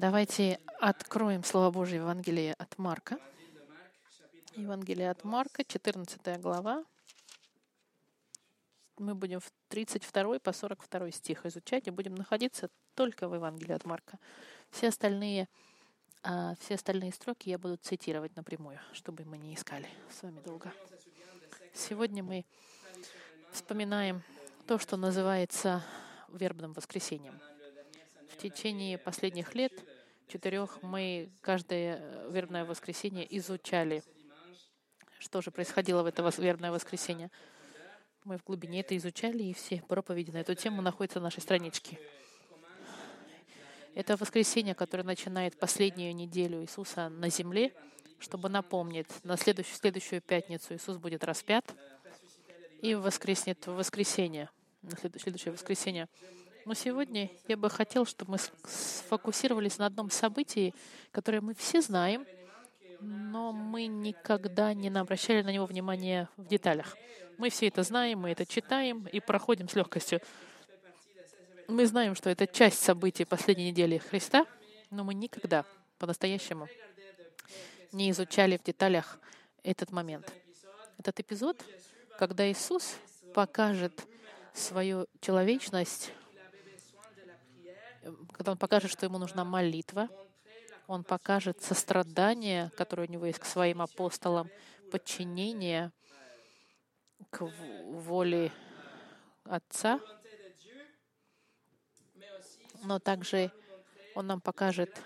Давайте откроем Слово Божье Евангелие от Марка. Евангелие от Марка, 14 глава. Мы будем в 32 по 42 стих изучать и будем находиться только в Евангелии от Марка. Все остальные, а, все остальные строки я буду цитировать напрямую, чтобы мы не искали с вами долго. Сегодня мы вспоминаем то, что называется вербным воскресением. В течение последних лет, четырех, мы каждое э, вербное воскресенье изучали, что же происходило в это вербное воскресенье. Мы в глубине это изучали, и все проповеди на эту тему находятся на нашей страничке. Это воскресенье, которое начинает последнюю неделю Иисуса на земле, чтобы напомнить, на следующую, следующую пятницу Иисус будет распят и воскреснет в воскресенье, на следующее воскресенье. Но сегодня я бы хотел, чтобы мы сфокусировались на одном событии, которое мы все знаем, но мы никогда не обращали на него внимания в деталях. Мы все это знаем, мы это читаем и проходим с легкостью. Мы знаем, что это часть событий последней недели Христа, но мы никогда по-настоящему не изучали в деталях этот момент. Этот эпизод, когда Иисус покажет свою человечность когда он покажет, что ему нужна молитва, он покажет сострадание, которое у него есть к своим апостолам, подчинение к воле Отца, но также он нам покажет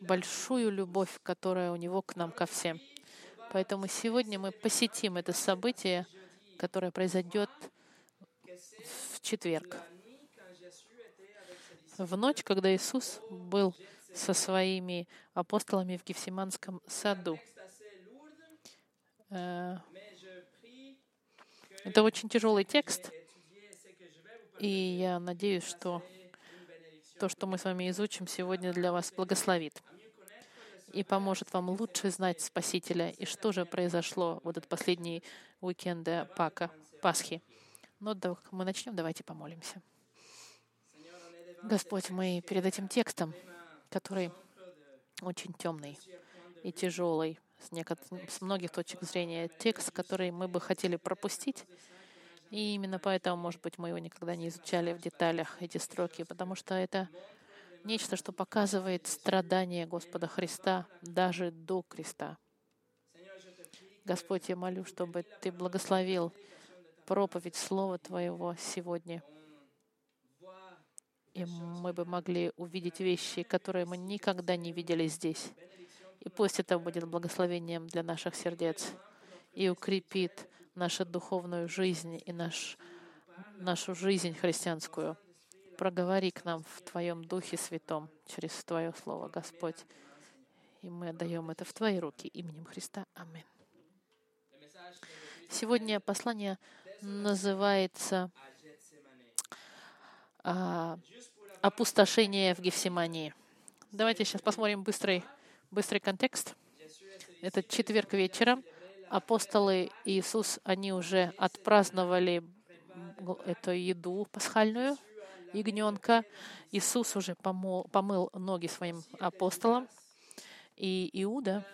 большую любовь, которая у него к нам ко всем. Поэтому сегодня мы посетим это событие, которое произойдет в четверг в ночь, когда Иисус был со своими апостолами в Гефсиманском саду. Э, это очень тяжелый текст, и я надеюсь, что то, что мы с вами изучим сегодня, для вас благословит и поможет вам лучше знать Спасителя и что же произошло в этот последний уикенд Пака, Пасхи. Но мы начнем, давайте помолимся. Господь, мы перед этим текстом, который очень темный и тяжелый с, некот... с многих точек зрения, текст, который мы бы хотели пропустить, и именно поэтому, может быть, мы его никогда не изучали в деталях, эти строки, потому что это нечто, что показывает страдания Господа Христа даже до креста. Господь, я молю, чтобы Ты благословил проповедь Слова Твоего сегодня — и мы бы могли увидеть вещи, которые мы никогда не видели здесь. И пусть это будет благословением для наших сердец и укрепит нашу духовную жизнь и наш, нашу жизнь христианскую. Проговори к нам в Твоем Духе Святом через Твое Слово, Господь. И мы отдаем это в Твои руки именем Христа. Аминь. Сегодня послание называется а, опустошение в Гефсимании. Давайте сейчас посмотрим быстрый, быстрый контекст. Это четверг вечером. Апостолы Иисус, они уже отпраздновали эту еду пасхальную, ягненка. Иисус уже помыл, помыл ноги своим апостолам. И Иуда,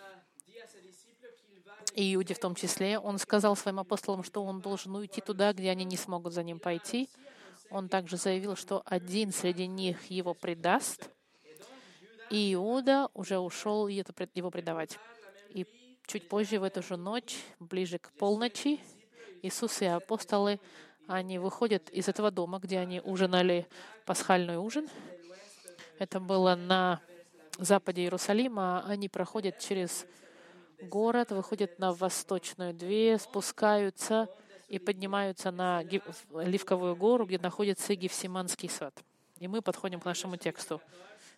и Иуде в том числе, он сказал своим апостолам, что он должен уйти туда, где они не смогут за ним пойти. Он также заявил, что один среди них его предаст, и Иуда уже ушел его предавать. И чуть позже, в эту же ночь, ближе к полночи, Иисус и апостолы, они выходят из этого дома, где они ужинали пасхальный ужин. Это было на западе Иерусалима. Они проходят через город, выходят на восточную дверь, спускаются и поднимаются на Ливковую гору, где находится Гефсиманский сад. И мы подходим к нашему тексту.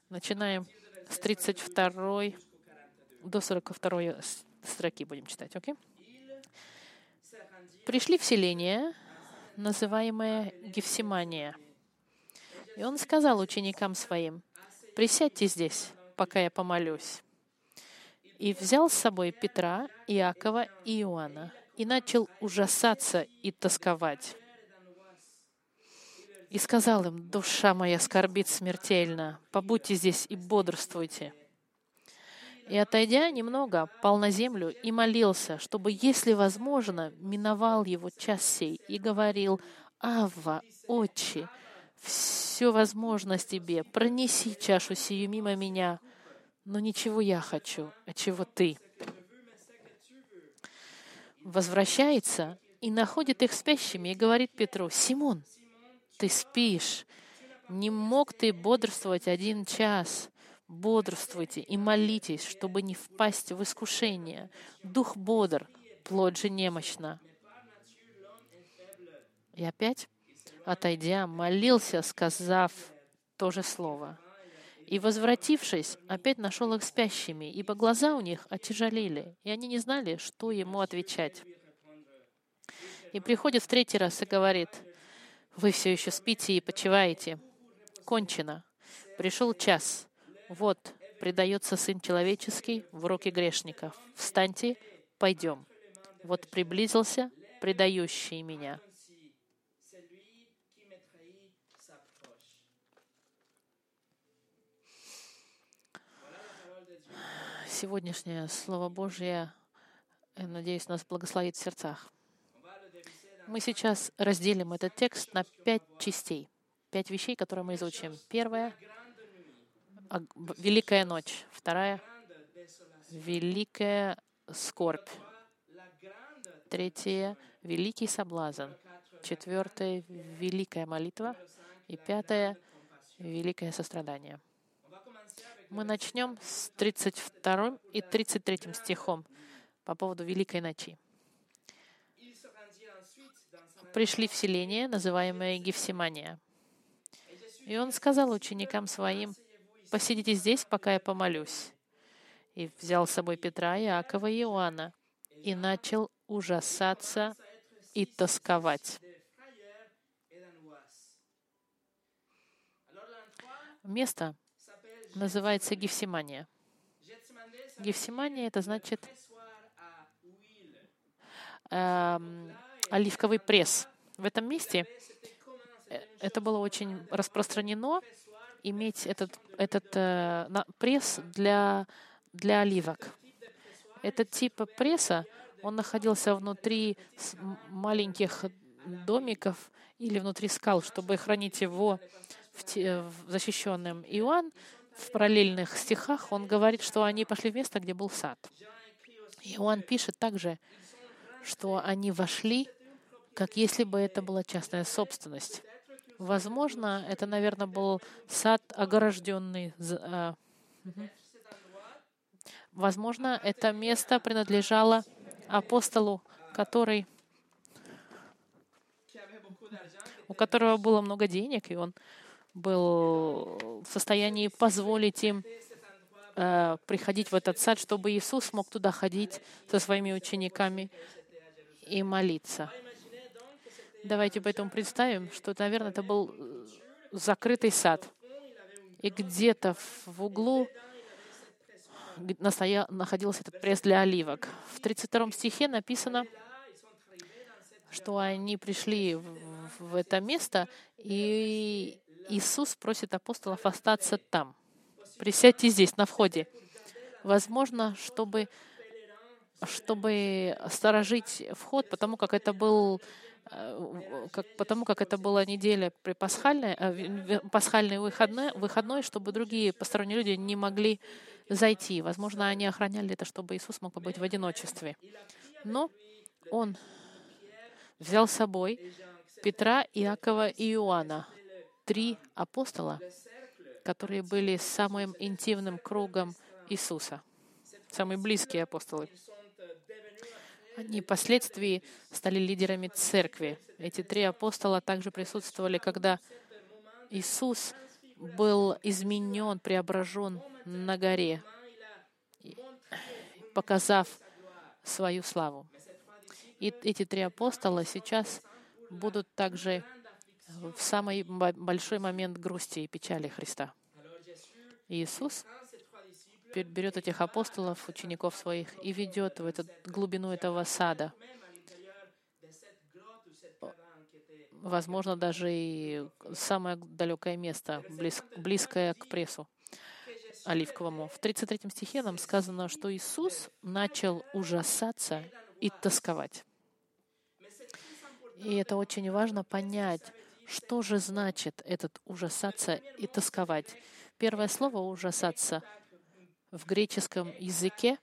Начинаем с 32 до 42 строки будем читать, окей? Пришли в селение, называемое Гефсимания. И он сказал ученикам своим, «Присядьте здесь, пока я помолюсь». И взял с собой Петра, Иакова и Иоанна, и начал ужасаться и тосковать. и сказал им, «Душа моя скорбит смертельно, побудьте здесь и бодрствуйте». И, отойдя немного, пал на землю и молился, чтобы, если возможно, миновал его час сей, и говорил, «Авва, Отче, все возможно тебе, пронеси чашу сию мимо меня, но ничего я хочу, а чего ты». Возвращается и находит их спящими и говорит Петру, «Симон, ты спишь, не мог ты бодрствовать один час?» бодрствуйте и молитесь, чтобы не впасть в искушение. Дух бодр, плоть же немощна. И опять, отойдя, молился, сказав то же слово. И, возвратившись, опять нашел их спящими, ибо глаза у них отяжелели, и они не знали, что ему отвечать. И приходит в третий раз и говорит, «Вы все еще спите и почиваете. Кончено. Пришел час. Вот, предается Сын Человеческий в руки грешников. Встаньте, пойдем. Вот приблизился предающий меня. Сегодняшнее Слово Божье, я надеюсь, нас благословит в сердцах. Мы сейчас разделим этот текст на пять частей. Пять вещей, которые мы изучим. Первое — Великая ночь. Вторая — Великая скорбь. Третье — Великий соблазн. Четвертое — Великая молитва. И пятое — Великое сострадание. Мы начнем с 32 и 33 стихом по поводу Великой ночи. Пришли в селение, называемое Гефсимания. И он сказал ученикам своим, посидите здесь, пока я помолюсь. И взял с собой Петра, Иакова и Иоанна и начал ужасаться и тосковать. Место называется Гефсимания. Гефсимания — это значит эм, оливковый пресс. В этом месте э, это было очень распространено, иметь этот, этот э, пресс для, для оливок. Этот тип пресса, он находился внутри маленьких домиков или внутри скал, чтобы хранить его в в защищенным. Иоанн в параллельных стихах, он говорит, что они пошли в место, где был сад. Иоанн пишет также, что они вошли, как если бы это была частная собственность. Возможно, это, наверное, был сад огорожденный. А, Возможно, это место принадлежало апостолу, который, у которого было много денег, и он был в состоянии позволить им э, приходить в этот сад, чтобы Иисус мог туда ходить со своими учениками и молиться. Давайте поэтому представим, что, наверное, это был э, закрытый сад. И где-то в углу находился этот пресс для оливок. В 32 стихе написано, что они пришли в это место, и Иисус просит апостолов остаться там. Присядьте здесь, на входе. Возможно, чтобы, чтобы сторожить вход, потому как это был Э, как, потому как это была неделя при пасхальной, э, пасхальный выходной, выходной, чтобы другие посторонние люди не могли зайти. Возможно, они охраняли это, чтобы Иисус мог побыть в одиночестве. Но Он взял с собой Петра, Иакова и Иоанна, три апостола, которые были самым интимным кругом Иисуса, самые близкие апостолы. Они впоследствии стали лидерами церкви. Эти три апостола также присутствовали, когда Иисус был изменен, преображен на горе, показав свою славу. И эти три апостола сейчас будут также в самый большой момент грусти и печали Христа. Иисус берет этих апостолов, учеников своих, и ведет в эту глубину этого сада. возможно, даже и самое далекое место, близ, близкое к прессу оливковому. В 33 стихе нам сказано, что Иисус начал ужасаться и тосковать. И это очень важно понять, что же значит этот ужасаться и тосковать. Первое слово ужасаться в греческом языке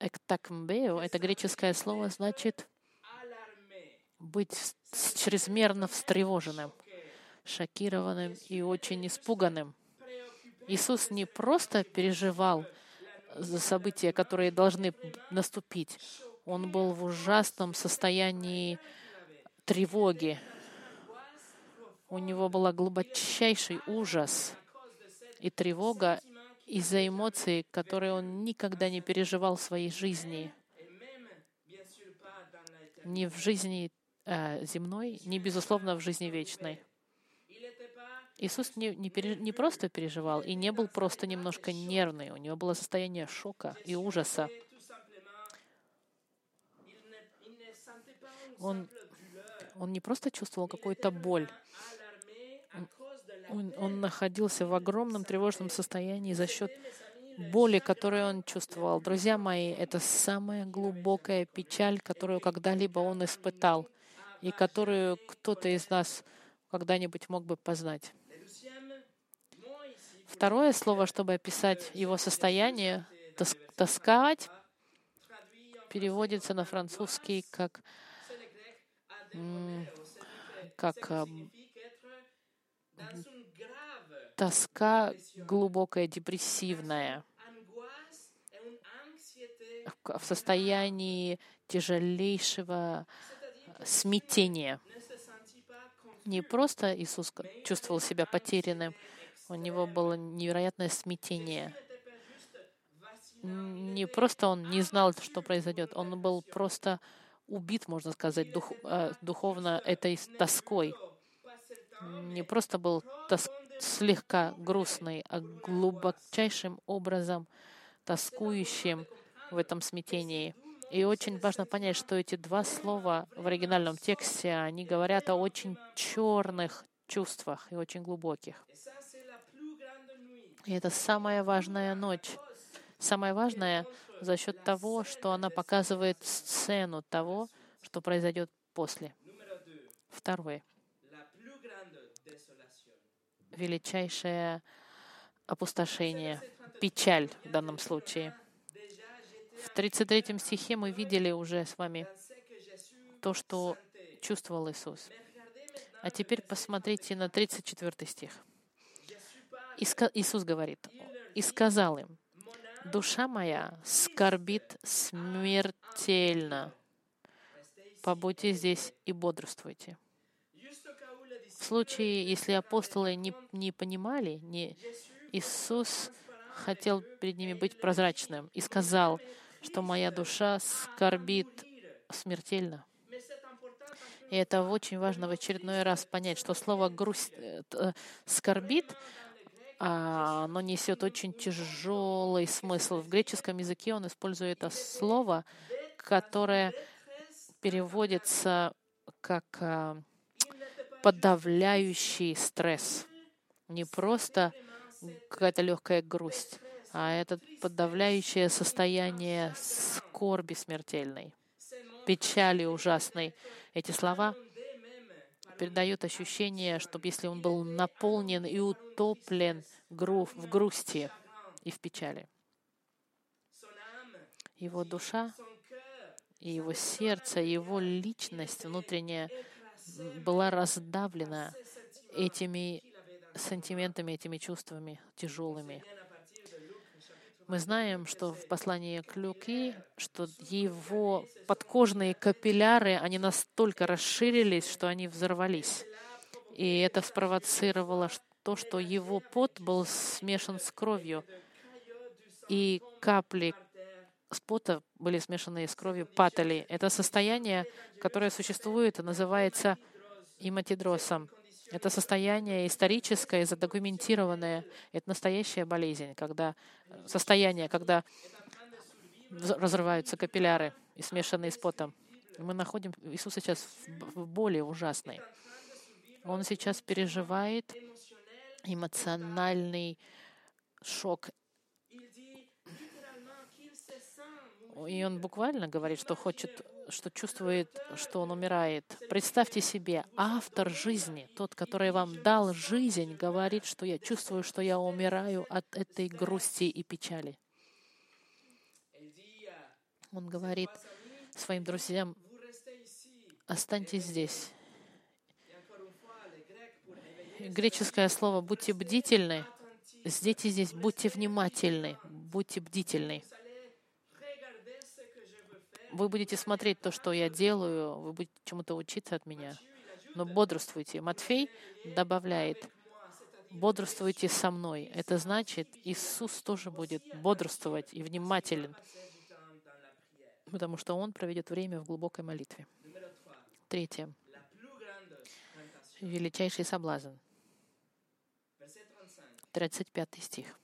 эктакмбео, это греческое слово значит быть чрезмерно встревоженным, шокированным и очень испуганным. Иисус не просто переживал за события, которые должны наступить. Он был в ужасном состоянии тревоги. У него был глубочайший ужас и тревога из-за эмоций, которые он никогда не переживал в своей жизни. Ни в жизни э, земной, ни, безусловно, в жизни вечной. Иисус не, не, пере, не просто переживал и не был просто немножко нервный. У него было состояние шока и ужаса. Он, он не просто чувствовал какую-то боль. Он, он находился в огромном тревожном состоянии за счет боли, которую он чувствовал. Друзья мои, это самая глубокая печаль, которую когда-либо он испытал и которую кто-то из нас когда-нибудь мог бы познать. Второе слово, чтобы описать его состояние, тосковать, переводится на французский как, как тоска глубокая, депрессивная, в состоянии тяжелейшего смятения. Не просто Иисус чувствовал себя потерянным, у него было невероятное смятение. Не просто он не знал, что произойдет, он был просто убит, можно сказать, дух, э, духовно этой тоской. Не просто был тос, слегка грустный, а глубочайшим образом тоскующим в этом смятении. И очень важно понять, что эти два слова в оригинальном тексте, они говорят о очень черных чувствах и очень глубоких. И это самая важная ночь. Самое важное за счет того, что она показывает сцену того, что произойдет после. Второе. Величайшее опустошение, печаль в данном случае. В 33 стихе мы видели уже с вами то, что чувствовал Иисус. А теперь посмотрите на 34 стих. Иисус говорит, и сказал им, душа моя скорбит смертельно. Побудьте здесь и бодрствуйте. В случае, если апостолы не, не понимали, не, Иисус хотел перед ними быть прозрачным и сказал, что моя душа скорбит смертельно. И это очень важно в очередной раз понять, что слово грусть, э, скорбит оно несет очень тяжелый смысл. В греческом языке он использует это слово, которое переводится как а, подавляющий стресс. Не просто какая-то легкая грусть, а это подавляющее состояние скорби смертельной, печали ужасной. Эти слова передает ощущение, чтобы если он был наполнен и утоплен в грусти и в печали. Его душа и его сердце, его личность внутренняя была раздавлена этими сантиментами, этими чувствами тяжелыми. Мы знаем, что в послании к Люки, что его подкожные капилляры, они настолько расширились, что они взорвались. И это спровоцировало то, что его пот был смешан с кровью, и капли с пота были смешаны с кровью, падали. Это состояние, которое существует, называется иматидросом. Это состояние историческое, задокументированное. Это настоящая болезнь, когда состояние, когда разрываются капилляры и смешанные с потом. Мы находим Иисуса сейчас в боли ужасной. Он сейчас переживает эмоциональный шок. И он буквально говорит, что хочет, что чувствует, что он умирает. Представьте себе, автор жизни, тот, который вам дал жизнь, говорит, что я чувствую, что я умираю от этой грусти и печали. Он говорит своим друзьям, останьтесь здесь. Греческое слово «будьте бдительны». Здесь и здесь будьте внимательны, будьте бдительны. Вы будете смотреть то, что я делаю, вы будете чему-то учиться от меня. Но бодрствуйте. Матфей добавляет, бодрствуйте со мной. Это значит, Иисус тоже будет бодрствовать и внимателен, потому что Он проведет время в глубокой молитве. Третье. Величайший соблазн. 35 стих.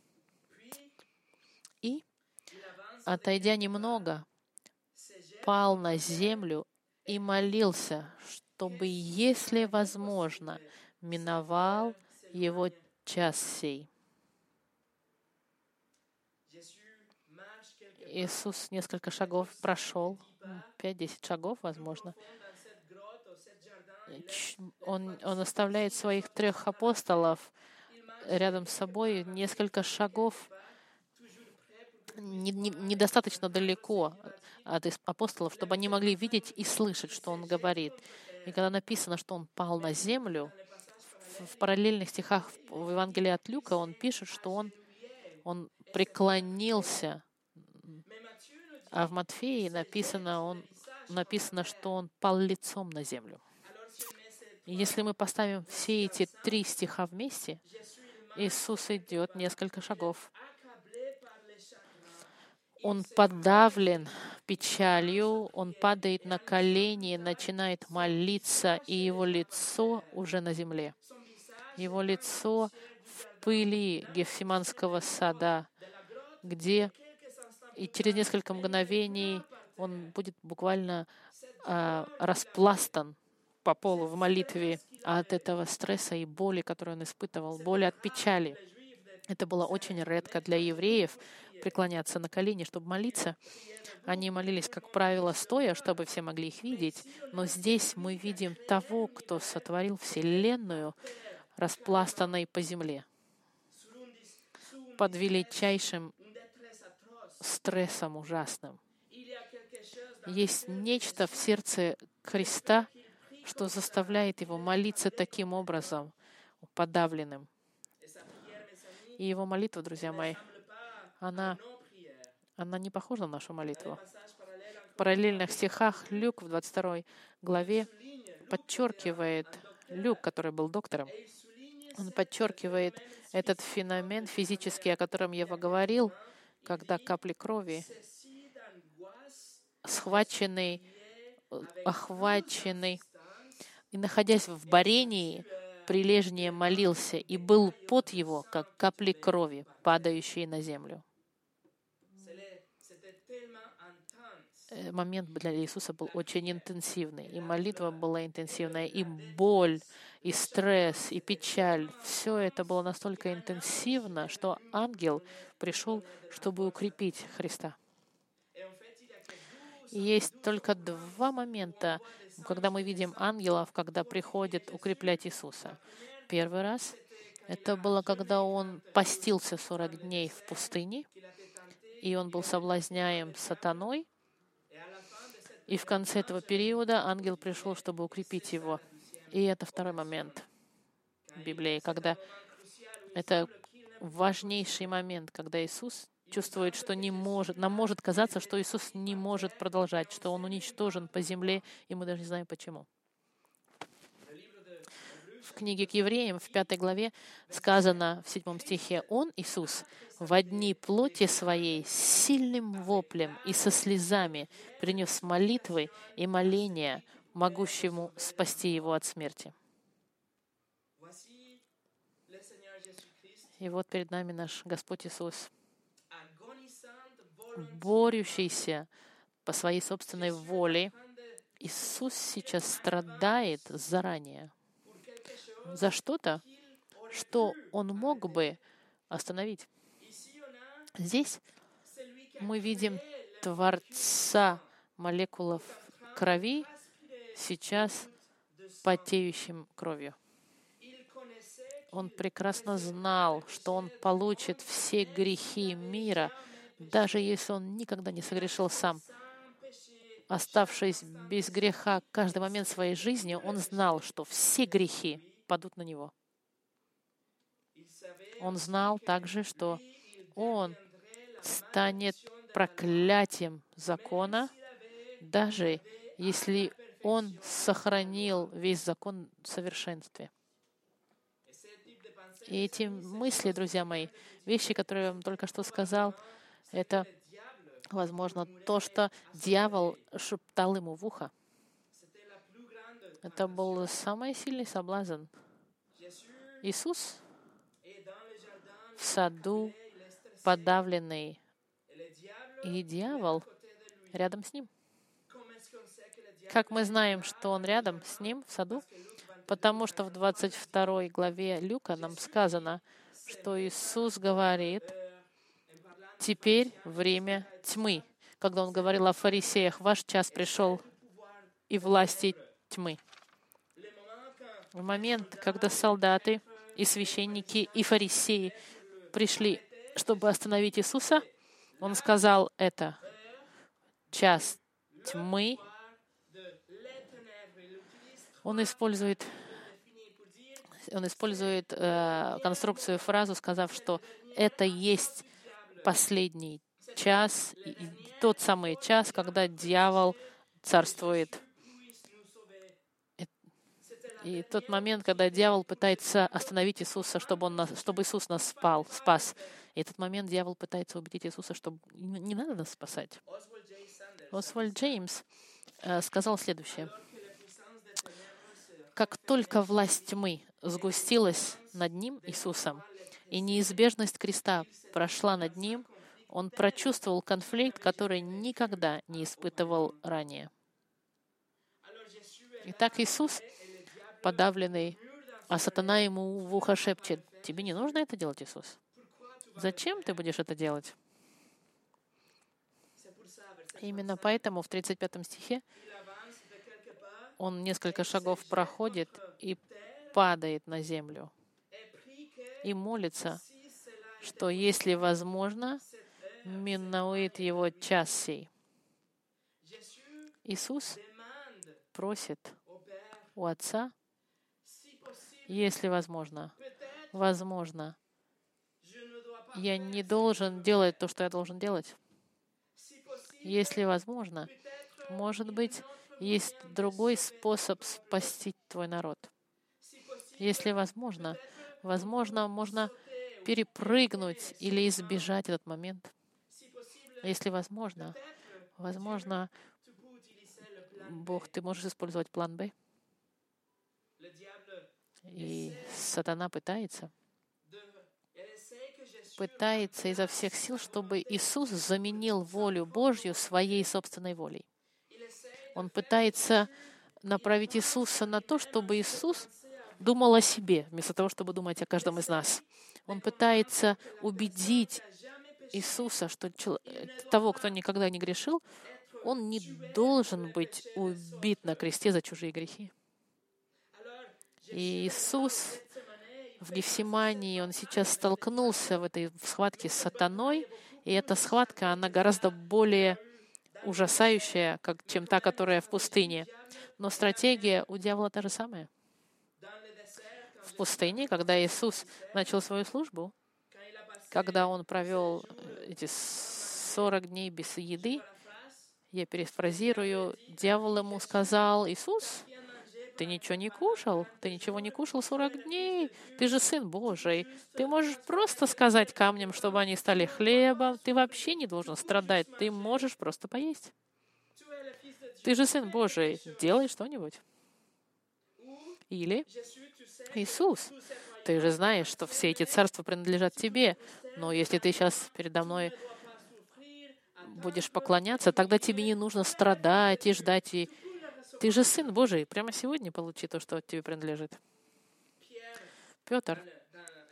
И, отойдя немного, пал на землю и молился, чтобы, если возможно, миновал его час сей. Иисус несколько шагов прошел, 5-10 шагов, возможно. Он, он оставляет своих трех апостолов рядом с собой несколько шагов недостаточно далеко от апостолов, чтобы они могли видеть и слышать, что он говорит. И когда написано, что он пал на землю, в параллельных стихах в Евангелии от Люка он пишет, что он, он преклонился. А в Матфеи написано, он, написано, что он пал лицом на землю. И если мы поставим все эти три стиха вместе, Иисус идет несколько шагов он подавлен печалью, он падает на колени, начинает молиться, и его лицо уже на земле. Его лицо в пыли Гефсиманского сада, где и через несколько мгновений он будет буквально э, распластан по полу в молитве от этого стресса и боли, которую он испытывал, боли от печали. Это было очень редко для евреев, преклоняться на колени, чтобы молиться. Они молились, как правило, стоя, чтобы все могли их видеть. Но здесь мы видим того, кто сотворил Вселенную, распластанной по земле, под величайшим стрессом ужасным. Есть нечто в сердце Христа, что заставляет его молиться таким образом, подавленным. И его молитва, друзья мои, она, она не похожа на нашу молитву. В параллельных стихах Люк в 22 главе подчеркивает, Люк, который был доктором, он подчеркивает этот феномен физический, о котором я говорил, когда капли крови, схваченный, охваченный, и находясь в борении, прилежнее молился, и был пот его, как капли крови, падающие на землю. Э, момент для Иисуса был очень интенсивный, и молитва была интенсивная, и боль, и стресс, и печаль. Все это было настолько интенсивно, что ангел пришел, чтобы укрепить Христа. Есть только два момента, когда мы видим ангелов, когда приходит укреплять Иисуса. Первый раз — это было, когда он постился 40 дней в пустыне, и он был соблазняем сатаной, и в конце этого периода ангел пришел, чтобы укрепить его. И это второй момент в Библии, когда это важнейший момент, когда Иисус чувствует, что не может, нам может казаться, что Иисус не может продолжать, что Он уничтожен по земле, и мы даже не знаем почему. В книге к евреям в пятой главе сказано в седьмом стихе, «Он, Иисус, в дни плоти своей с сильным воплем и со слезами принес молитвы и моления, могущему спасти его от смерти». И вот перед нами наш Господь Иисус, борющийся по своей собственной воле Иисус сейчас страдает заранее за что-то, что Он мог бы остановить. Здесь мы видим Творца молекулов крови сейчас потеющим кровью. Он прекрасно знал, что он получит все грехи мира, даже если он никогда не согрешил сам. Оставшись без греха каждый момент своей жизни, он знал, что все грехи падут на него. Он знал также, что он станет проклятием закона, даже если он сохранил весь закон в совершенстве. И эти мысли, друзья мои, вещи, которые я вам только что сказал, это, возможно, то, что дьявол шептал ему в ухо. Это был самый сильный соблазн. Иисус в саду подавленный, и дьявол рядом с ним. Как мы знаем, что он рядом с ним в саду? Потому что в 22 главе Люка нам сказано, что Иисус говорит, теперь время тьмы. Когда он говорил о фарисеях, ваш час пришел и власти тьмы. В момент, когда солдаты и священники и фарисеи пришли, чтобы остановить Иисуса, он сказал это. Час тьмы он использует, он использует э, конструкцию фразу, сказав, что это есть последний час, тот самый час, когда дьявол царствует. И тот момент, когда дьявол пытается остановить Иисуса, чтобы, он нас, чтобы Иисус нас спал, спас. И этот момент дьявол пытается убедить Иисуса, что не надо нас спасать. Освальд Джеймс э, сказал следующее как только власть тьмы сгустилась над ним, Иисусом, и неизбежность креста прошла над ним, он прочувствовал конфликт, который никогда не испытывал ранее. Итак, Иисус, подавленный, а сатана ему в ухо шепчет, тебе не нужно это делать, Иисус. Зачем ты будешь это делать? Именно поэтому в 35 стихе он несколько шагов проходит и падает на землю и молится, что если возможно, минует его час сей. Иисус просит у Отца, если возможно, возможно, я не должен делать то, что я должен делать. Если возможно, может быть, есть другой способ спасти твой народ. Если возможно, возможно, можно перепрыгнуть или избежать этот момент. Если возможно, возможно, Бог, ты можешь использовать план Б. И сатана пытается, пытается изо всех сил, чтобы Иисус заменил волю Божью своей собственной волей. Он пытается направить Иисуса на то, чтобы Иисус думал о себе, вместо того, чтобы думать о каждом из нас. Он пытается убедить Иисуса, что того, кто никогда не грешил, он не должен быть убит на кресте за чужие грехи. И Иисус в Гефсимании, он сейчас столкнулся в этой схватке с сатаной, и эта схватка, она гораздо более ужасающая, как, чем та, которая в пустыне. Но стратегия у дьявола та же самая. В пустыне, когда Иисус начал свою службу, когда он провел эти 40 дней без еды, я перефразирую, дьявол ему сказал, Иисус, ты ничего не кушал, ты ничего не кушал 40 дней, ты же Сын Божий. Ты можешь просто сказать камням, чтобы они стали хлебом. Ты вообще не должен страдать, ты можешь просто поесть. Ты же Сын Божий, делай что-нибудь. Или Иисус, ты же знаешь, что все эти царства принадлежат тебе, но если ты сейчас передо мной будешь поклоняться, тогда тебе не нужно страдать и ждать, и Ты же Сын Божий. Прямо сегодня получи то, что тебе принадлежит. Петр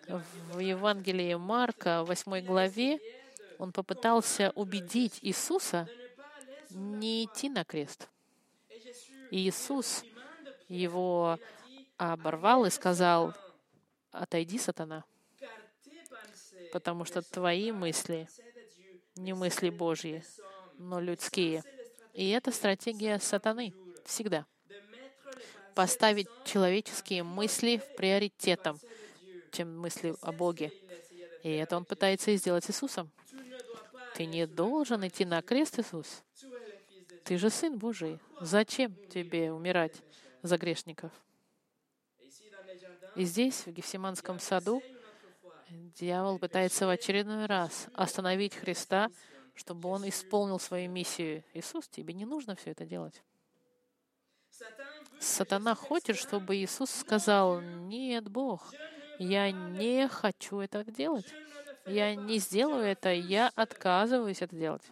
в Евангелии Марка, в 8 главе, он попытался убедить Иисуса не идти на крест. И Иисус его оборвал и сказал, «Отойди, сатана, потому что твои мысли не мысли Божьи, но людские». И это стратегия сатаны всегда. Поставить человеческие мысли в приоритетом, чем мысли о Боге. И это он пытается и сделать Иисусом. Ты не должен идти на крест, Иисус. Ты же Сын Божий. Зачем тебе умирать за грешников? И здесь, в Гефсиманском саду, дьявол пытается в очередной раз остановить Христа, чтобы он исполнил свою миссию. Иисус, тебе не нужно все это делать. Сатана хочет, чтобы Иисус сказал, нет, Бог, я не хочу это делать. Я не сделаю это, я отказываюсь это делать.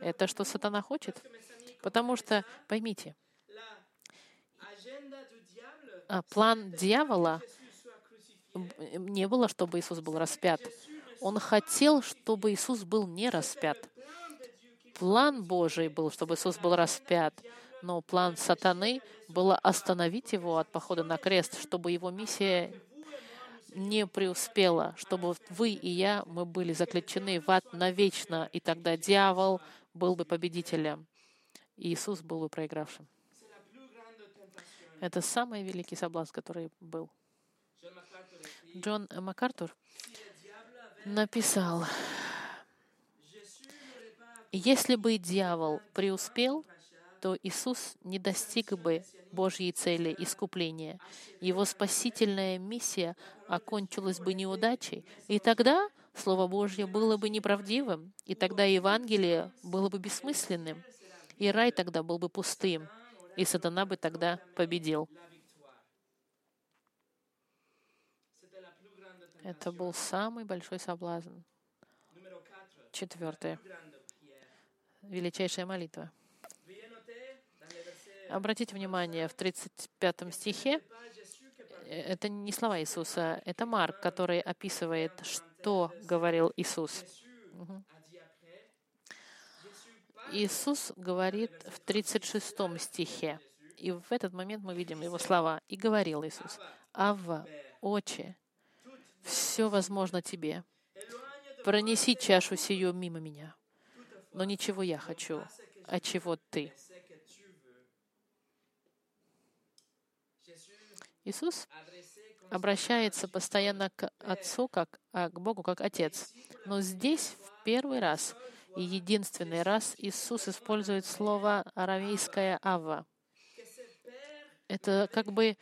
Это что сатана хочет? Потому что, поймите, план дьявола не было, чтобы Иисус был распят. Он хотел, чтобы Иисус был не распят. План Божий был, чтобы Иисус был распят, но план сатаны было остановить его от похода на крест, чтобы его миссия не преуспела, чтобы вы и я, мы были заключены в ад навечно, и тогда дьявол был бы победителем, и Иисус был бы проигравшим. Это самый великий соблазн, который был. Джон МакАртур написал, если бы дьявол преуспел, то Иисус не достиг бы Божьей цели искупления. Его спасительная миссия окончилась бы неудачей, и тогда Слово Божье было бы неправдивым, и тогда Евангелие было бы бессмысленным, и рай тогда был бы пустым, и сатана бы тогда победил. Это был самый большой соблазн. Четвертое. Величайшая молитва. Обратите внимание, в 35 стихе э, это не слова Иисуса, это Марк, который описывает, что говорил Иисус. Иисус говорит в 36 стихе, и в этот момент мы видим его слова. «И говорил Иисус, Авва, Отче, все возможно тебе. Пронеси чашу сию мимо меня. Но ничего я хочу, а чего ты». Иисус обращается постоянно к Отцу, как, а к Богу, как Отец. Но здесь в первый раз и единственный раз Иисус использует слово арамейское «ава». Это как бы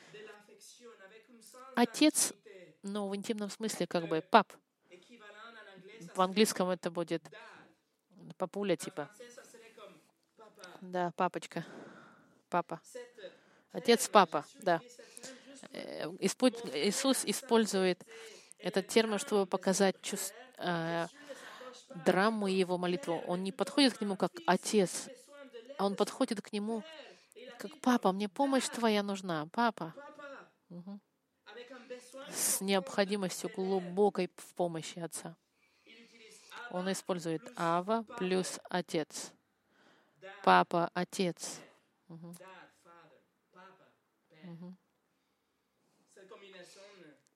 отец, но в интимном смысле как бы пап. В английском это будет папуля типа. Да, папочка. Папа. Отец, папа, да. Э, Иисус использует этот термин, чтобы показать чувство, драму его молитву. Он не подходит к нему как отец, а он подходит к нему как папа. Мне помощь твоя нужна, папа. Угу. С необходимостью глубокой в помощи отца. Он использует Ава плюс отец. Папа, отец. Угу. Угу.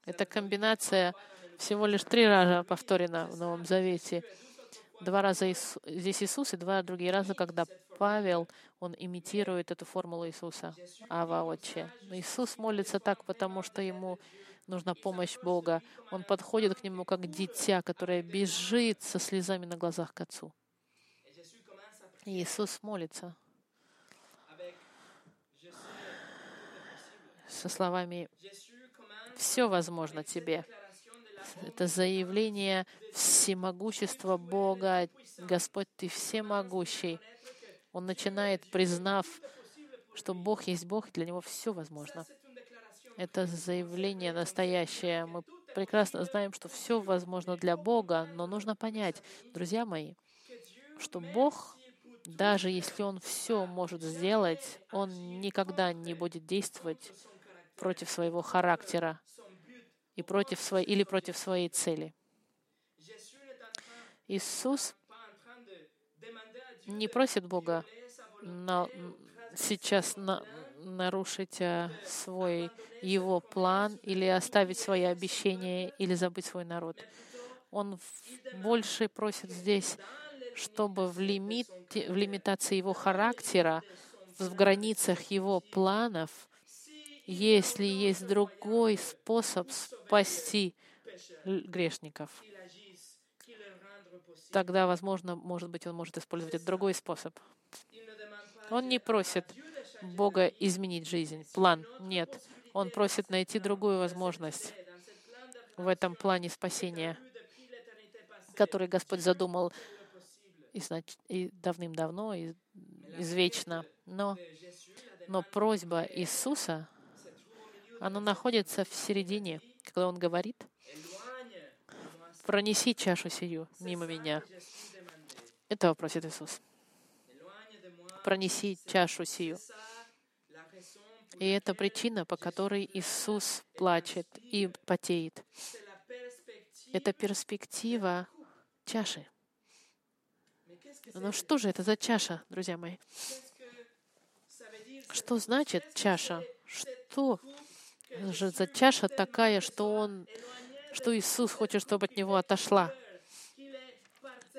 Эта комбинация всего лишь три раза повторена в Новом Завете. Два раза здесь Иисус, и два другие раза, когда Павел, он имитирует эту формулу Иисуса, Ава Отче. Иисус молится так, потому что ему нужна помощь Бога. Он подходит к нему как дитя, которое бежит со слезами на глазах к Отцу. И Иисус молится со словами все возможно тебе. Это заявление всемогущества Бога. Господь, Ты всемогущий. Он начинает, признав, что Бог есть Бог, и для Него все возможно. Это заявление настоящее. Мы прекрасно знаем, что все возможно для Бога, но нужно понять, друзья мои, что Бог Даже если он все может сделать, он никогда не будет действовать против своего характера и против своей, или против своей цели. Иисус не просит Бога на, сейчас на, нарушить а, свой его план или оставить свои обещания или забыть свой народ. Он больше просит здесь, чтобы в, лимите, в лимитации его характера, в границах его планов, если есть другой способ спасти грешников, тогда, возможно, может быть, он может использовать другой способ. Он не просит Бога изменить жизнь, план. Нет. Он просит найти другую возможность в этом плане спасения, который Господь задумал и, и давным-давно, и извечно. Но, но просьба Иисуса, она находится в середине, когда Он говорит, «Пронеси чашу сию мимо меня». Этого просит Иисус. «Пронеси чашу сию». И это причина, по которой Иисус плачет и потеет. Это перспектива чаши. Но что же это за чаша, друзья мои? Что значит чаша? Что же за чаша такая, что он, что Иисус хочет, чтобы от него отошла?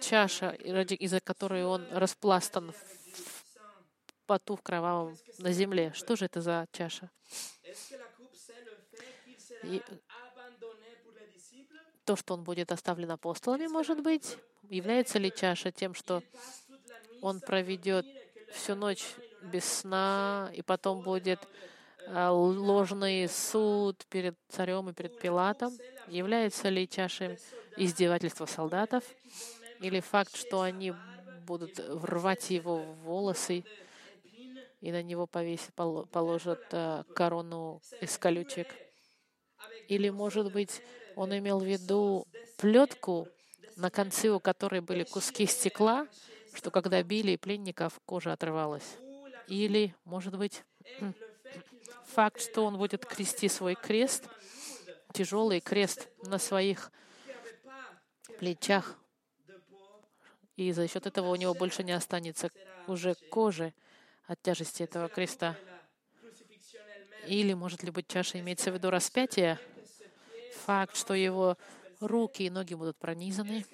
Чаша, из-за которой он распластан в поту в кровавом на земле. Что же это за чаша? И то, что он будет оставлен апостолами, может быть, Является ли чаша тем, что он проведет всю ночь без сна, и потом будет ложный суд перед царем и перед Пилатом? Является ли чашей издевательства солдатов? Или факт, что они будут рвать его волосы и на него повесят, положат а, корону из колючек? Или, может быть, он имел в виду плетку, на конце у которой были куски стекла, что когда били пленников, кожа отрывалась. Или, может быть, факт, что он будет крести свой крест, тяжелый крест на своих плечах, и за счет этого у него больше не останется уже кожи от тяжести этого креста. Или, может ли быть, чаша имеется в виду распятие, факт, что его руки и ноги будут пронизаны.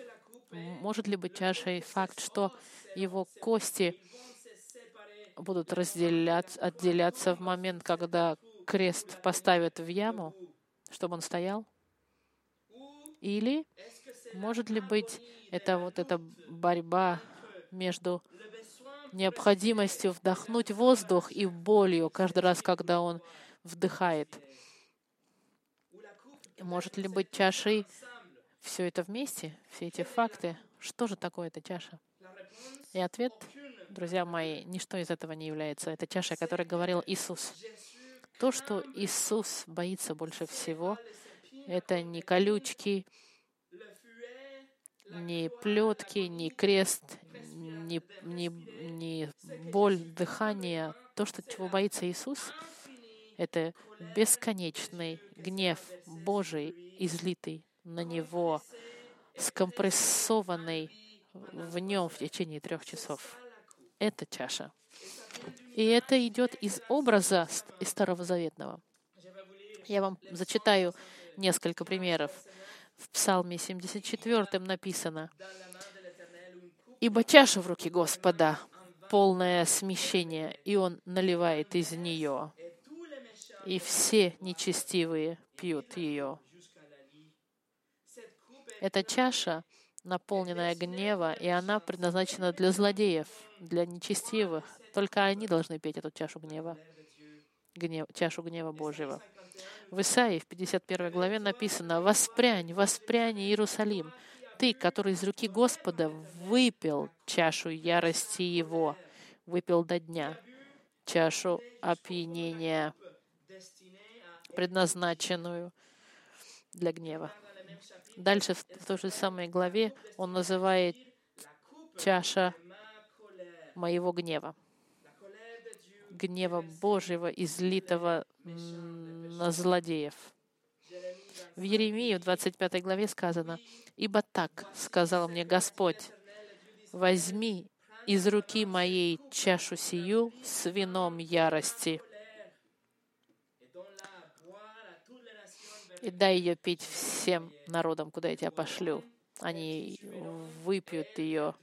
Может ли быть чашей факт, что его кости будут разделяться, отделяться в момент, когда крест поставят в яму, чтобы он стоял? Или может ли быть это вот эта борьба между необходимостью вдохнуть воздух и болью каждый раз, когда он вдыхает? Может ли быть чашей все это вместе, все эти факты, что же такое эта чаша? И ответ, друзья мои, ничто из этого не является. Это чаша, о которой говорил Иисус. То, что Иисус боится больше всего, это не колючки, не плетки, не крест, не, не, не боль дыхания. То, что чего боится Иисус, это бесконечный гнев Божий, излитый на него, скомпрессованный в нем в течение трех часов. Это чаша. И это идет из образа из Старого Заветного. Я вам зачитаю несколько примеров. В Псалме 74 написано, «Ибо чаша в руки Господа, полное смещение, и Он наливает из нее, и все нечестивые пьют ее». Эта чаша, наполненная гнева, и она предназначена для злодеев, для нечестивых. Только они должны петь эту чашу гнева, гнев, чашу гнева Божьего. В Исаии в 51 главе написано «Воспрянь, воспрянь, Иерусалим, ты, который из руки Господа выпил чашу ярости Его, выпил до дня, чашу опьянения, предназначенную для гнева». Дальше в той же самой главе он называет чаша моего гнева, гнева Божьего, излитого на злодеев. В Еремии в 25 главе сказано, «Ибо так сказал мне Господь, возьми из руки моей чашу сию с вином ярости, и дай ее пить всем народам, куда я тебя пошлю. Они выпьют ее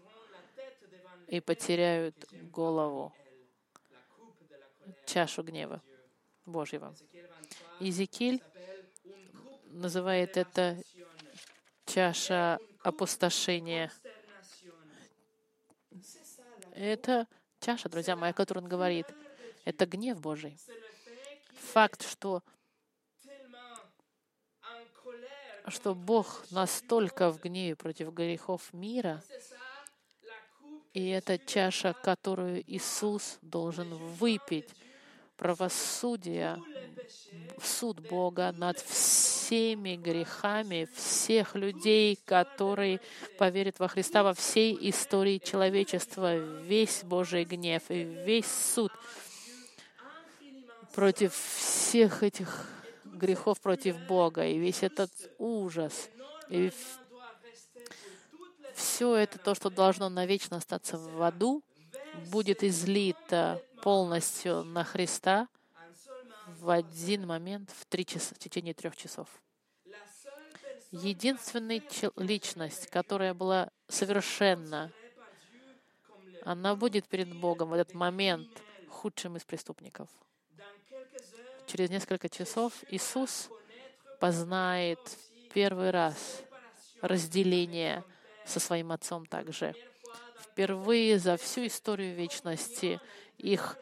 и потеряют голову, чашу гнева Божьего. Иезекииль называет это чаша опустошения. Это чаша, друзья мои, о которой он говорит. Это гнев Божий. Факт, что что Бог настолько в гневе против грехов мира, и это чаша, которую Иисус должен выпить, правосудие, суд Бога над всеми грехами всех людей, которые поверят во Христа во всей истории человечества, весь Божий гнев и весь суд против всех этих грехов против Бога, и весь этот ужас, и все это то, что должно навечно остаться в аду, будет излито полностью на Христа в один момент в, три часа, в течение трех часов. Единственная личность, которая была совершенна, она будет перед Богом в этот момент худшим из преступников через несколько часов Иисус познает первый раз разделение со своим Отцом также. Впервые за всю историю вечности их,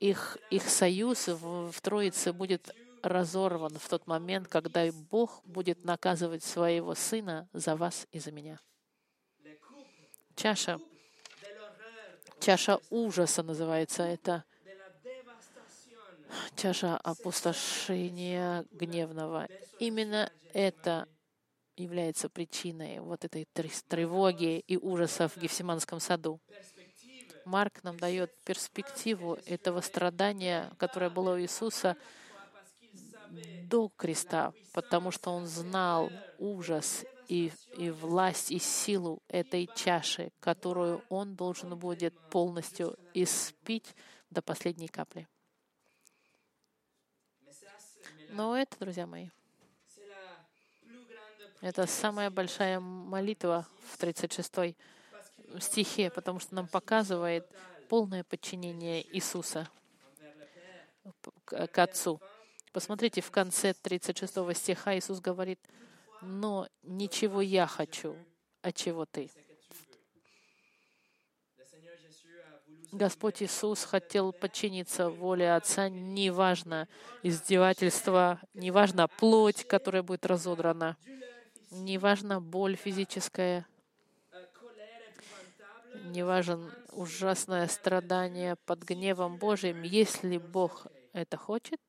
их, их союз в, в Троице будет разорван в тот момент, когда Бог будет наказывать своего Сына за вас и за меня. Чаша, чаша ужаса называется это — чаша опустошения гневного. Именно это является причиной вот этой тревоги и ужаса в Гефсиманском саду. Марк нам дает перспективу этого страдания, которое было у Иисуса до креста, потому что он знал ужас и, и власть, и силу этой чаши, которую он должен будет полностью испить до последней капли. Но это, друзья мои, это самая большая молитва в 36 стихе, потому что нам показывает полное подчинение Иисуса к Отцу. Посмотрите, в конце 36 стиха Иисус говорит, «Но ничего я хочу, а чего ты?» Господь Иисус хотел подчиниться воле Отца, неважно издевательство, неважно плоть, которая будет разодрана, неважно боль физическая, неважно ужасное страдание под гневом Божьим. Если Бог это хочет,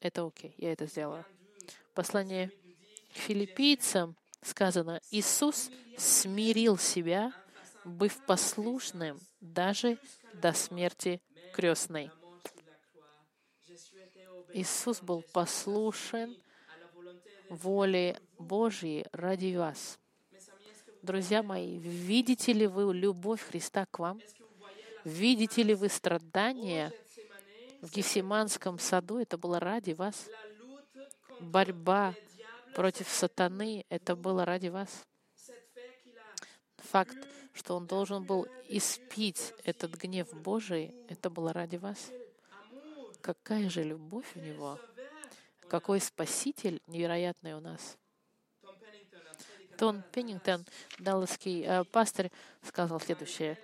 это окей, я это сделаю. Послание к филиппийцам сказано, Иисус смирил себя, быв послушным даже до смерти крестной. Иисус был послушен воле Божьей ради вас. Друзья мои, видите ли вы любовь Христа к вам? Видите ли вы страдания в Гефсиманском саду? Это было ради вас. Борьба против сатаны — это было ради вас. Факт, что он должен был испить этот гнев Божий, это было ради вас. Какая же любовь у него! Какой Спаситель невероятный у нас! Тон Пеннингтон, далласский э, пастырь, сказал следующее.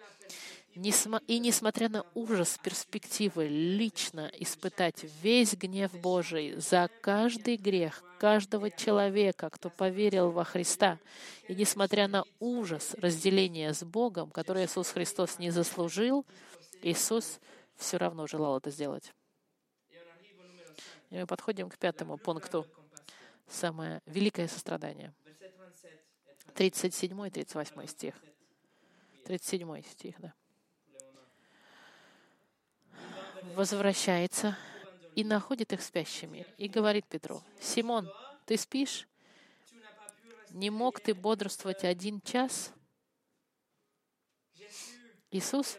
И несмотря на ужас перспективы лично испытать весь гнев Божий за каждый грех каждого человека, кто поверил во Христа, и несмотря на ужас разделения с Богом, который Иисус Христос не заслужил, Иисус все равно желал это сделать. И мы подходим к пятому пункту. Самое великое сострадание. 37 и 38 стих. 37 стих, да. Возвращается и находит их спящими и говорит Петру, «Симон, ты спишь? Не мог ты бодрствовать один час?» Иисус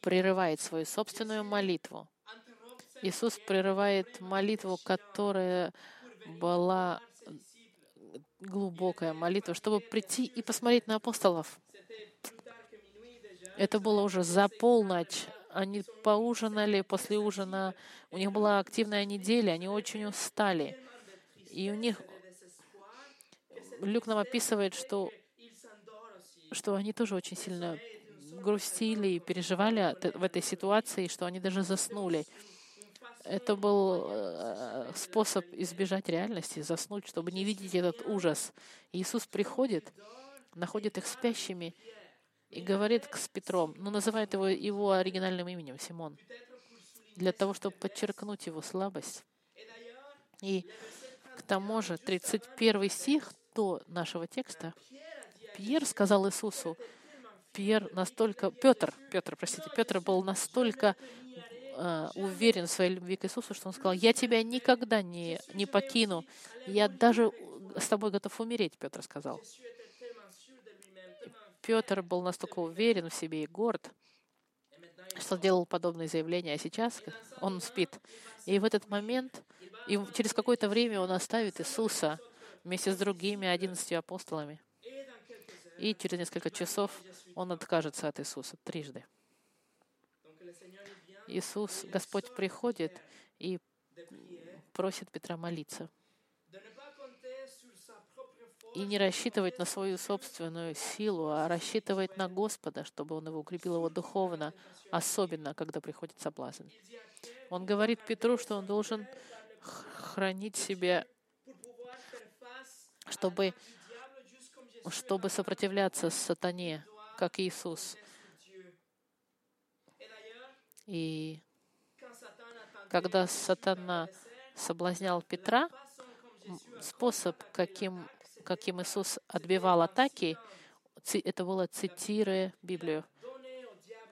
прерывает свою собственную молитву. Иисус прерывает молитву, которая была глубокая молитва, чтобы прийти и посмотреть на апостолов. Это было уже за полночь. Они поужинали после ужина. У них была активная неделя, они очень устали. И у них... Люк нам описывает, что, что они тоже очень сильно грустили и переживали в этой ситуации, что они даже заснули. Это был э, способ избежать реальности, заснуть, чтобы не видеть этот ужас. Иисус приходит, находит их спящими и говорит с Петром, ну, называет его его оригинальным именем, Симон, для того, чтобы подчеркнуть его слабость. И к тому же 31 стих до нашего текста Пьер сказал Иисусу, Пьер настолько, Петр, Петр, простите, Петр был настолько э, уверен в своей любви к Иисусу, что он сказал, я тебя никогда не, не покину, я даже с тобой готов умереть, Петр сказал. Петр был настолько уверен в себе и горд, что делал подобные заявления, а сейчас он спит. И в этот момент, и через какое-то время он оставит Иисуса вместе с другими одиннадцатью апостолами. И через несколько часов он откажется от Иисуса трижды. Иисус, Господь приходит и просит Петра молиться. И не рассчитывать на свою собственную силу, а рассчитывать на Господа, чтобы Он его укрепил его духовно, особенно когда приходит соблазн. Он говорит Петру, что он должен хранить себя, чтобы, чтобы сопротивляться сатане, как Иисус. И когда сатана соблазнял Петра, способ, каким, каким Иисус отбивал атаки, это было цитируя Библию.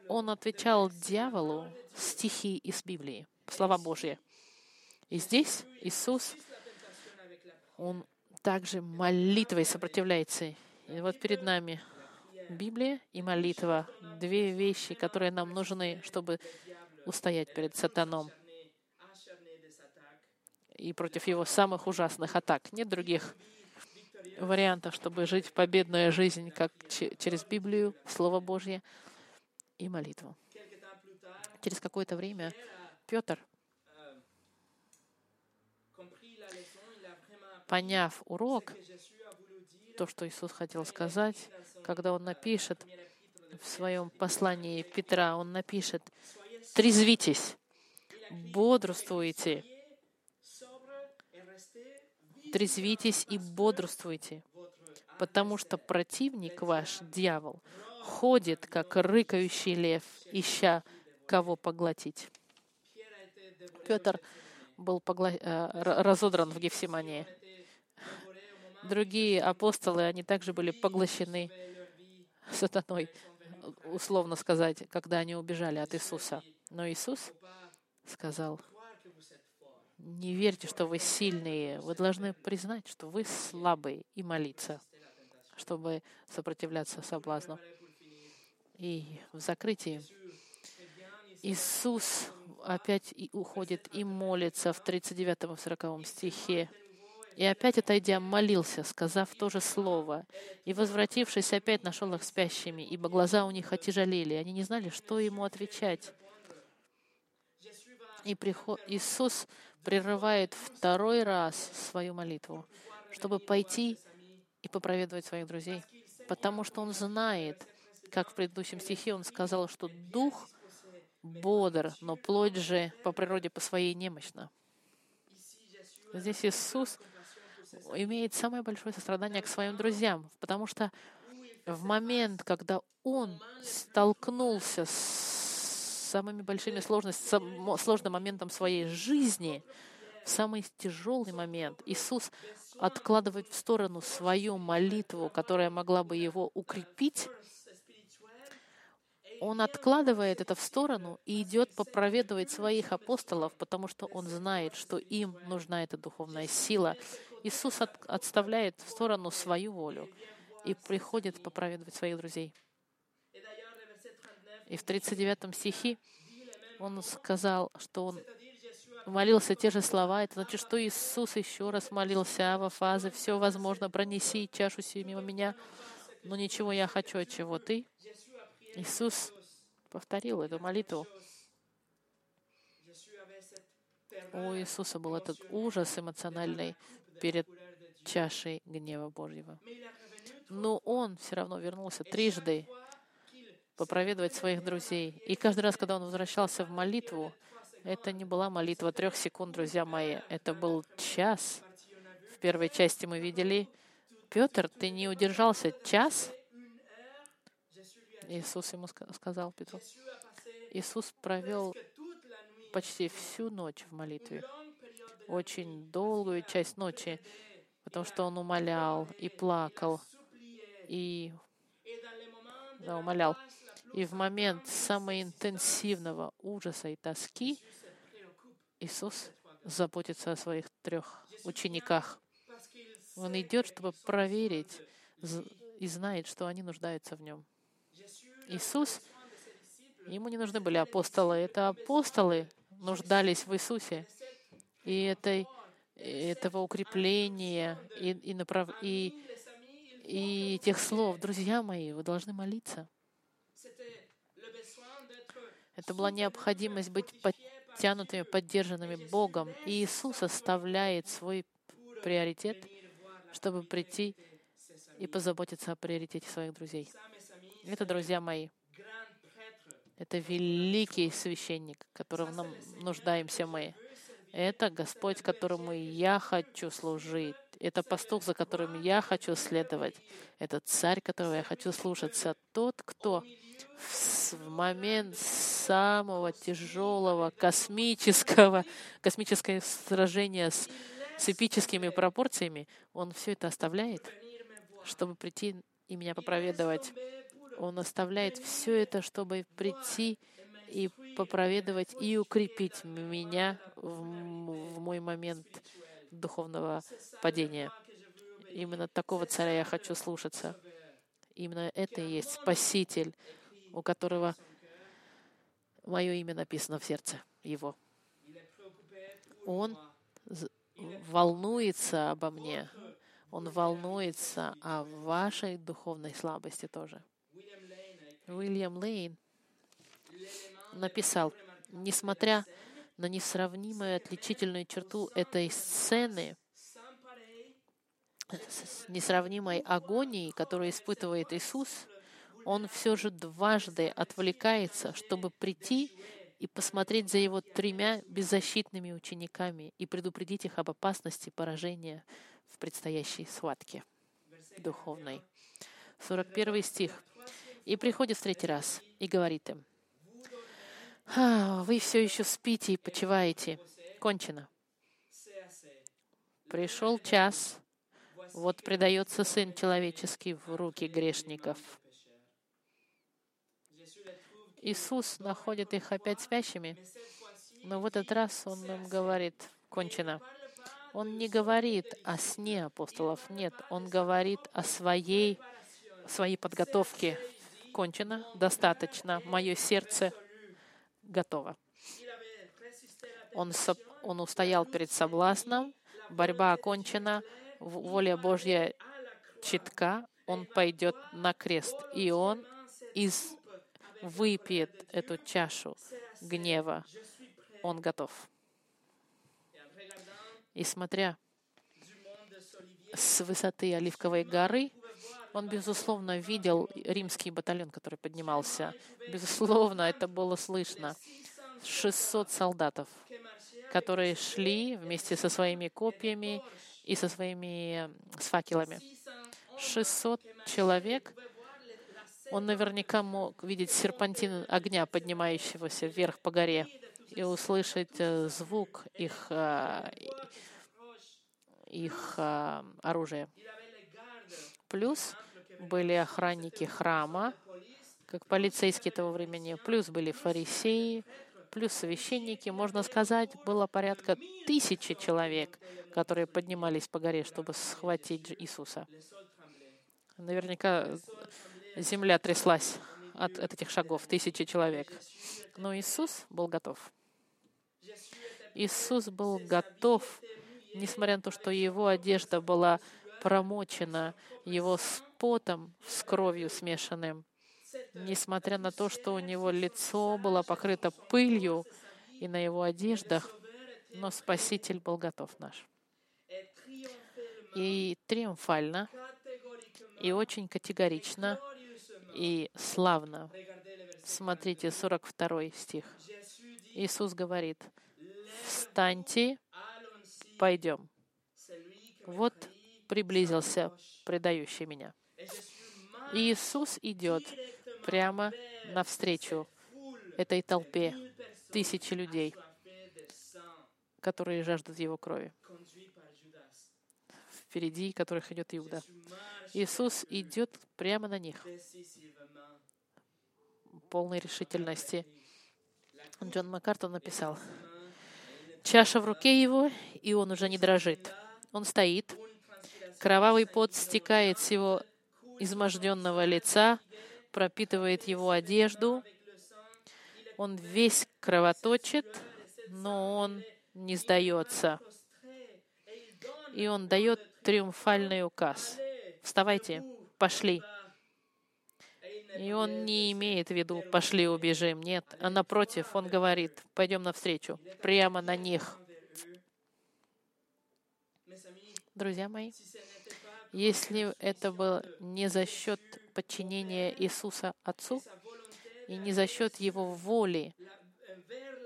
Он отвечал дьяволу стихи из Библии, слова Божьи. И здесь Иисус, Он также молитвой сопротивляется. И вот перед нами Библия и молитва — две вещи, которые нам нужны, чтобы устоять перед сатаном и против его самых ужасных атак. Нет других вариантов, чтобы жить победную жизнь, как через Библию, Слово Божье и молитву. Через какое-то время Петр, поняв урок, то, что Иисус хотел сказать, когда Он напишет в своем послании Петра, Он напишет, «Трезвитесь, бодрствуйте, трезвитесь и бодрствуйте, потому что противник ваш, дьявол, ходит, как рыкающий лев, ища кого поглотить». Петр был погла... Э, разодран в Гефсимании. Другие апостолы, они также были поглощены сатаной, условно сказать, когда они убежали от Иисуса. Но Иисус сказал, не верьте, что вы сильные. Вы должны признать, что вы слабые и молиться, чтобы сопротивляться соблазну. И в закрытии Иисус опять и уходит и молится в 39-40 стихе. И опять, отойдя, молился, сказав то же слово. И, возвратившись, опять нашел их спящими, ибо глаза у них отяжелели. Они не знали, что ему отвечать. И приход... Иисус прерывает второй раз свою молитву, чтобы пойти и попроведывать своих друзей. Потому что он знает, как в предыдущем стихе он сказал, что дух бодр, но плоть же по природе по своей немощна. Здесь Иисус имеет самое большое сострадание к своим друзьям, потому что в момент, когда он столкнулся с самыми большими сложностями, сложным моментом своей жизни, в самый тяжелый момент, Иисус откладывает в сторону свою молитву, которая могла бы его укрепить, он откладывает это в сторону и идет попроведывать своих апостолов, потому что он знает, что им нужна эта духовная сила. Иисус от, отставляет в сторону свою волю и приходит попроведывать своих друзей. И в 39 стихе он сказал, что он молился те же слова. Это значит, что Иисус еще раз молился во фазе «Все возможно, пронеси чашу сию мимо меня, но ничего я хочу, от чего ты». Иисус повторил эту молитву. У Иисуса был этот ужас эмоциональный перед чашей гнева Божьего. Но Он все равно вернулся трижды попроведывать своих друзей. И каждый раз, когда он возвращался в молитву, это не была молитва трех секунд, друзья мои. Это был час. В первой части мы видели, Петр, ты не удержался час? Иисус ему сказал Петру. Иисус провел почти всю ночь в молитве, очень долгую часть ночи, потому что он умолял и плакал, и да, умолял. И в момент самого интенсивного ужаса и тоски Иисус заботится о своих трех учениках. Он идет, чтобы проверить и знает, что они нуждаются в нем. Иисус, ему не нужны были апостолы. Это апостолы нуждались в Иисусе. И этой, этого укрепления, и, и, направ, и, и тех слов, друзья мои, вы должны молиться. Это была необходимость быть подтянутыми, поддержанными Богом. И Иисус оставляет свой приоритет, чтобы прийти и позаботиться о приоритете своих друзей. Это, друзья мои, это великий священник, которым нам нуждаемся мы. Это Господь, которому я хочу служить. Это пастух, за которым я хочу следовать. Это царь, которого я хочу слушаться. Тот, кто в момент самого тяжелого космического, космическое сражения с, с эпическими пропорциями, он все это оставляет, чтобы прийти и меня проповедовать. Он оставляет все это, чтобы прийти и попроведовать и укрепить меня в, в мой момент духовного падения. Именно такого царя я хочу слушаться. Именно это и есть Спаситель, у которого мое имя написано в сердце его. Он волнуется обо мне. Он волнуется о вашей духовной слабости тоже. Уильям Лейн написал, несмотря несравнимую отличительную черту этой сцены, с несравнимой агонией, которую испытывает Иисус, он все же дважды отвлекается, чтобы прийти и посмотреть за его тремя беззащитными учениками и предупредить их об опасности поражения в предстоящей схватке духовной. 41 стих. «И приходит в третий раз и говорит им, а, вы все еще спите и почиваете. Кончено. Пришел час, вот предается Сын Человеческий в руки грешников. Иисус находит их опять спящими, но в этот раз Он им говорит, кончено. Он не говорит о сне апостолов, нет, Он говорит о своей, своей подготовке. Кончено, достаточно, мое сердце готово. Он, он устоял перед соблазном, борьба окончена, воля Божья читка, он пойдет на крест, и он из, выпьет эту чашу гнева. Он готов. И смотря с высоты Оливковой горы, он, безусловно, видел римский батальон, который поднимался. Безусловно, это было слышно. 600 солдатов, которые шли вместе со своими копьями и со своими с факелами. 600 человек. Он наверняка мог видеть серпантин огня, поднимающегося вверх по горе, и услышать э, звук их, э, их э, оружия. Плюс были охранники храма, как полицейские того времени. Плюс были фарисеи, плюс священники. Можно сказать, было порядка тысячи человек, которые поднимались по горе, чтобы схватить Иисуса. Наверняка земля тряслась от, этих шагов, тысячи человек. Но Иисус был готов. Иисус был готов, несмотря на то, что его одежда была промочена его с потом, с кровью смешанным, несмотря на то, что у него лицо было покрыто пылью и на его одеждах, но Спаситель был готов наш. И триумфально, и очень категорично, и славно. Смотрите, 42 стих. Иисус говорит, «Встаньте, пойдем». Вот приблизился предающий меня. Иисус идет прямо навстречу этой толпе, тысячи людей, которые жаждут Его крови. Впереди которых идет Иуда. Иисус идет прямо на них, полной решительности. Джон Маккартон написал, «Чаша в руке его, и он уже не дрожит. Он стоит, кровавый пот стекает с его изможденного лица, пропитывает его одежду. Он весь кровоточит, но он не сдается. И он дает триумфальный указ. Вставайте, пошли. И он не имеет в виду «пошли, убежим». Нет, а напротив, он говорит «пойдем навстречу», прямо на них. Друзья мои, если это было не за счет подчинения Иисуса Отцу и не за счет Его воли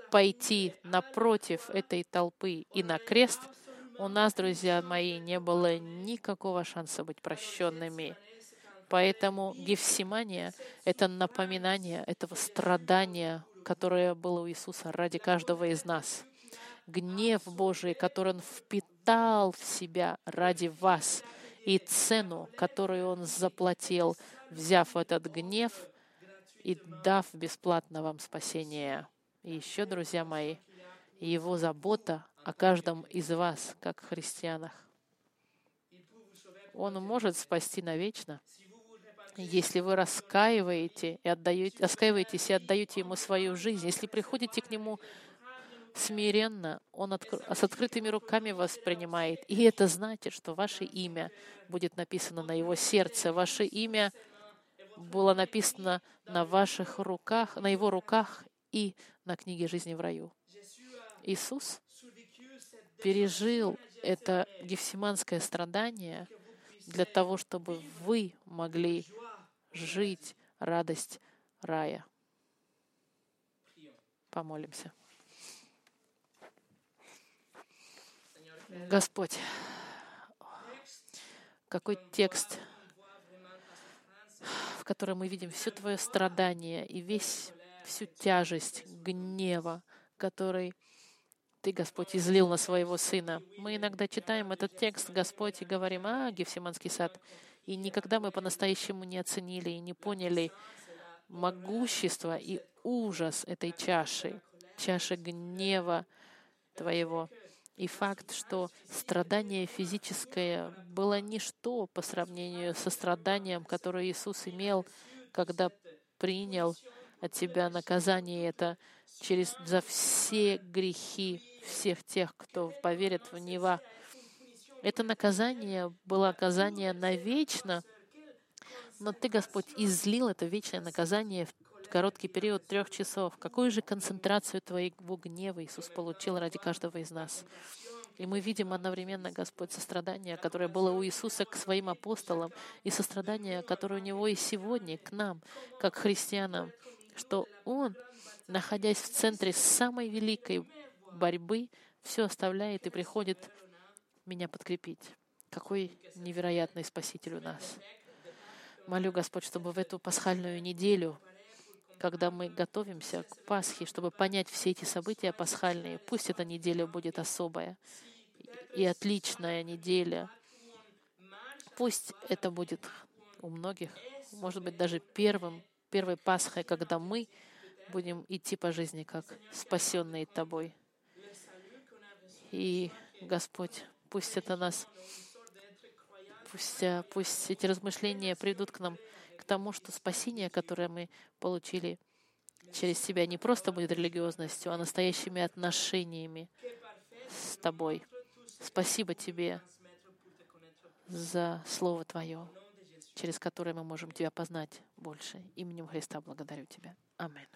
пойти напротив этой толпы и на крест, у нас, друзья мои, не было никакого шанса быть прощенными. Поэтому Гефсимания — это напоминание этого страдания, которое было у Иисуса ради каждого из нас. Гнев Божий, который Он впитал в себя ради вас — и цену, которую Он заплатил, взяв этот гнев и дав бесплатно вам спасение. И еще, друзья мои, Его забота о каждом из вас, как христианах. Он может спасти навечно, если вы раскаиваете и отдаете, раскаиваетесь и отдаете Ему свою жизнь, если приходите к Нему смиренно, Он откр... с открытыми руками воспринимает. И это значит, что ваше имя будет написано на Его сердце, ваше имя было написано на ваших руках, на Его руках и на книге жизни в раю. Иисус пережил это гефсиманское страдание для того, чтобы вы могли жить радость рая. Помолимся. Господь, какой текст, в котором мы видим все Твое страдание и весь, всю тяжесть гнева, который Ты, Господь, излил на своего Сына. Мы иногда читаем этот текст, Господь, и говорим, а, Гефсиманский сад. И никогда мы по-настоящему не оценили и не поняли могущество и ужас этой чаши, чаши гнева Твоего. И факт, что страдание физическое было ничто по сравнению со страданием, которое Иисус имел, когда принял от Тебя наказание это через, за все грехи всех тех, кто поверит в Него. Это наказание было наказание навечно, но Ты, Господь, излил это вечное наказание в короткий период трех часов. Какую же концентрацию Твоего гнева Иисус получил ради каждого из нас? И мы видим одновременно, Господь, сострадание, которое было у Иисуса к своим апостолам, и сострадание, которое у Него и сегодня к нам, как христианам, что Он, находясь в центре самой великой борьбы, все оставляет и приходит меня подкрепить. Какой невероятный Спаситель у нас. Молю, Господь, чтобы в эту пасхальную неделю когда мы готовимся к Пасхе, чтобы понять все эти события пасхальные. Пусть эта неделя будет особая и отличная неделя. Пусть это будет у многих, может быть, даже первым первой Пасхой, когда мы будем идти по жизни, как спасенные Тобой. И, Господь, пусть это нас, пусть, пусть эти размышления придут к нам, к тому, что спасение, которое мы получили через себя, не просто будет религиозностью, а настоящими отношениями с Тобой. Спасибо Тебе за Слово Твое, через которое мы можем Тебя познать больше. Именем Христа благодарю Тебя. Аминь.